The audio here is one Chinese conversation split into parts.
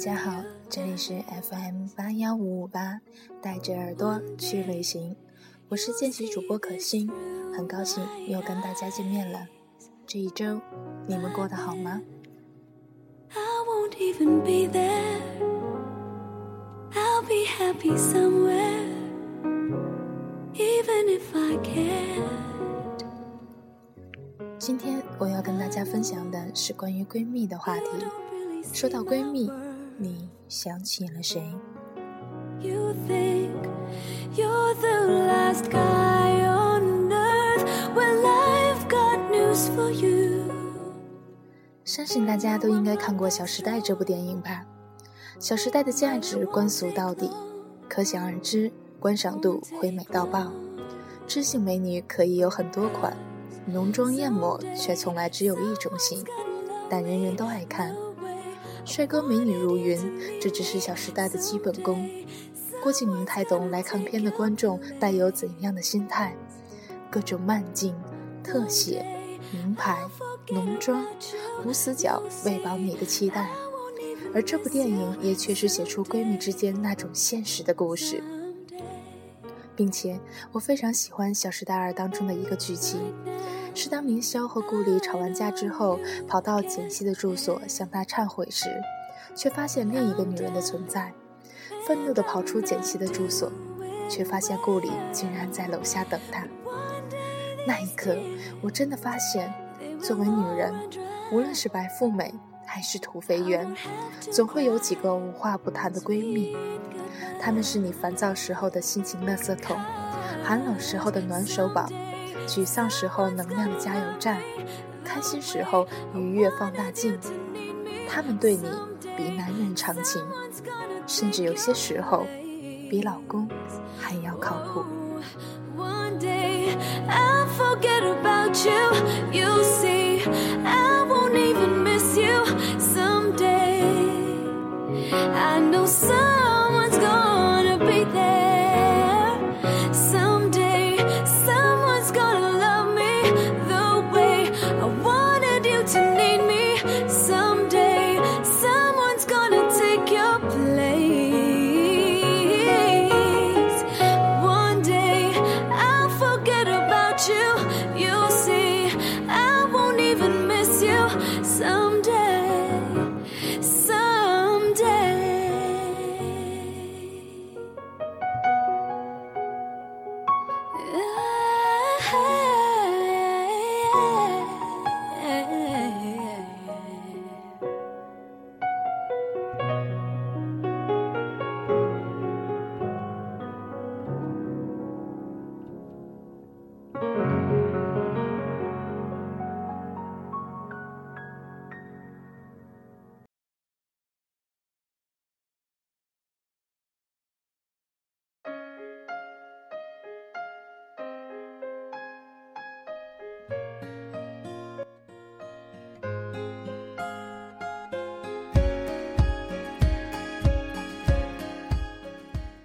大家好，这里是 FM 八幺五五八，带着耳朵去旅行，我是见习主播可心，很高兴又跟大家见面了。这一周你们过得好吗？今天我要跟大家分享的是关于闺蜜的话题。说到闺蜜。你想起了谁？You think you're the last guy on earth. Well, I've got news for you.？相信大家都应该看过《小时代》这部电影吧？《小时代》的价值观俗到底，可想而知，观赏度会美到爆。知性美女可以有很多款，浓妆艳抹却从来只有一种型，但人人都爱看。帅哥美女如云，这只是《小时代》的基本功。郭敬明太懂来看片的观众带有怎样的心态，各种慢镜、特写、名牌、浓妆、无死角，喂饱你的期待。而这部电影也确实写出闺蜜之间那种现实的故事，并且我非常喜欢《小时代二》当中的一个剧情。是当明霄和顾里吵完架之后，跑到简溪的住所向他忏悔时，却发现另一个女人的存在，愤怒地跑出简溪的住所，却发现顾里竟然在楼下等他。那一刻，我真的发现，作为女人，无论是白富美还是土肥圆，总会有几个无话不谈的闺蜜，她们是你烦躁时候的心情垃圾桶，寒冷时候的暖手宝。沮丧时候能量的加油站，开心时候愉悦放大镜。他们对你比男人长情，甚至有些时候比老公还要靠谱。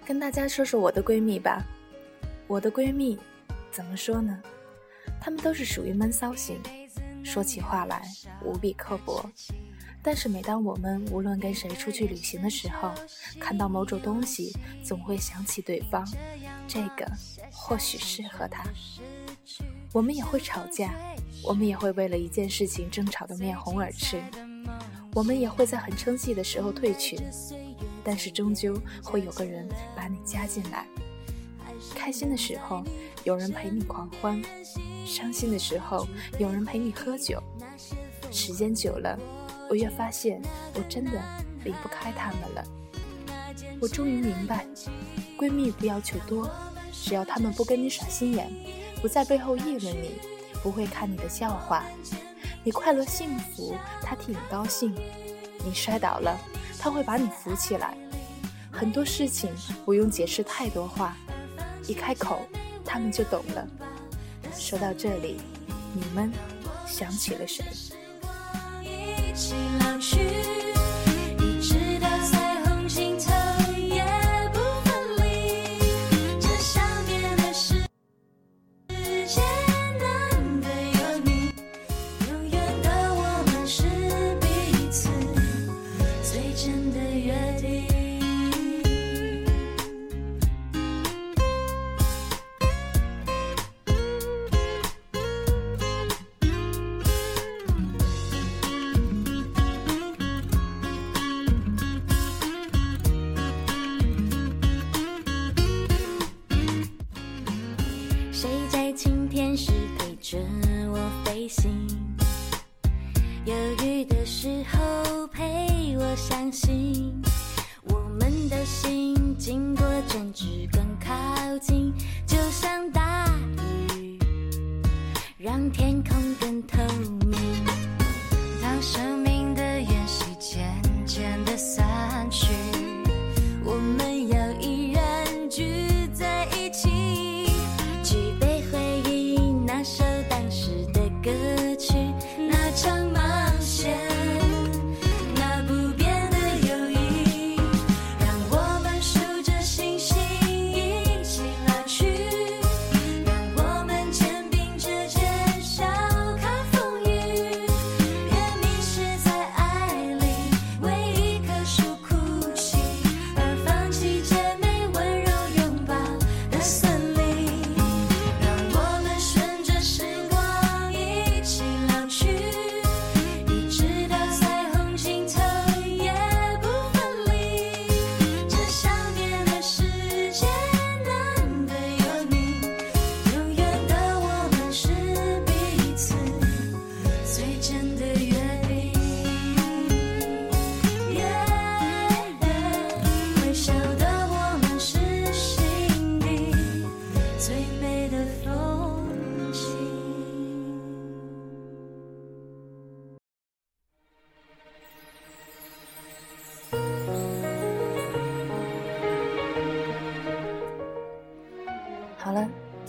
跟大家说说我的闺蜜吧。我的闺蜜，怎么说呢？她们都是属于闷骚型，说起话来无比刻薄。但是每当我们无论跟谁出去旅行的时候，看到某种东西，总会想起对方，这个或许适合他。我们也会吵架，我们也会为了一件事情争吵得面红耳赤，我们也会在很生气的时候退群。但是终究会有个人把你加进来。开心的时候有人陪你狂欢，伤心的时候有人陪你喝酒。时间久了，我越发现我真的离不开他们了。我终于明白，闺蜜不要求多，只要他们不跟你耍心眼，不在背后议论你，不会看你的笑话。你快乐幸福，他替你高兴；你摔倒了。他会把你扶起来，很多事情不用解释太多话，一开口他们就懂了。说到这里，你们想起了谁？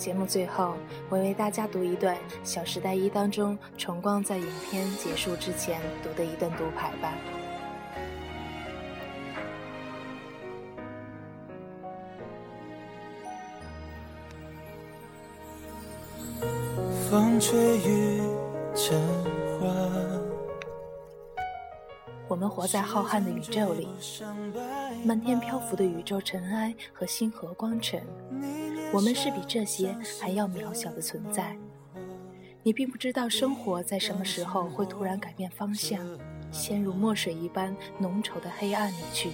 节目最后，我为大家读一段《小时代一》当中崇光在影片结束之前读的一段独白吧。风吹雨成花。我们活在浩瀚的宇宙里，漫天漂浮的宇宙尘埃和星河光尘，我们是比这些还要渺小的存在。你并不知道生活在什么时候会突然改变方向，陷入墨水一般浓稠的黑暗里去。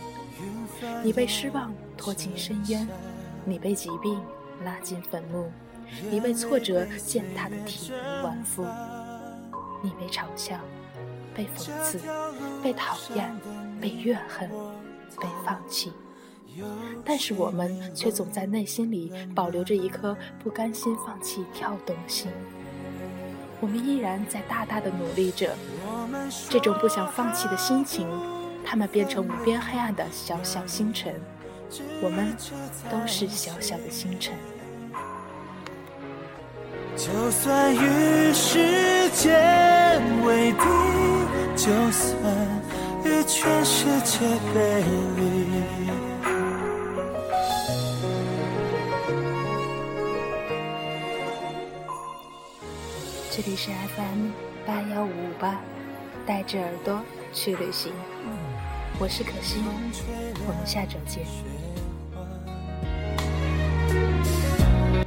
你被失望拖进深渊，你被疾病拉进坟墓。你被挫折践踏的体无完肤，你被嘲笑，被讽刺，被讨厌，被怨恨，被放弃。但是我们却总在内心里保留着一颗不甘心放弃跳动的心。我们依然在大大的努力着。这种不想放弃的心情，它们变成无边黑暗的小小星辰。我们都是小小的星辰。就算与时间为敌，就算与全世界背离。这里是 FM 八幺五五八，带着耳朵去旅行。我是可心，我们下周见。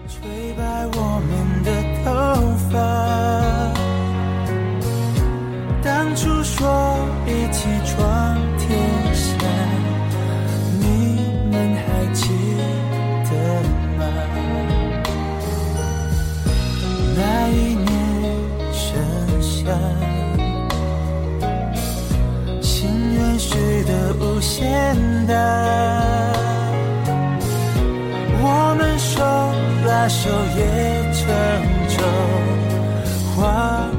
吹白我们难，我们手拉手也成舟，划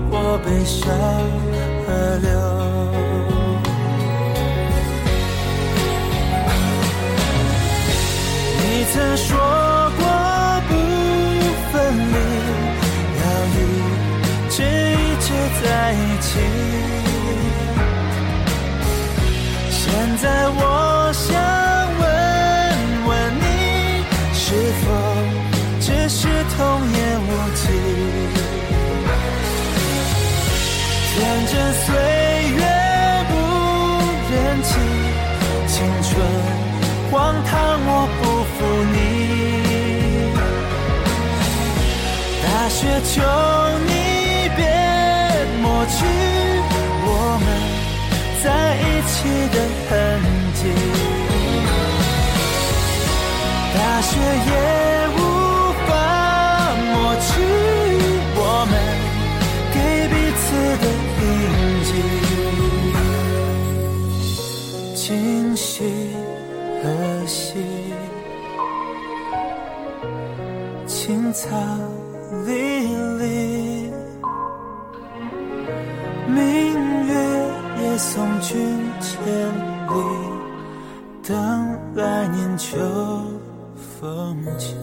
过悲伤河流。你曾说过不分离，要一直一直在一起。任岁月不忍弃，青春荒唐我不负你。大雪求你别抹去我们在一起的痕迹。大雪也明月也送君千里，等来年秋风起。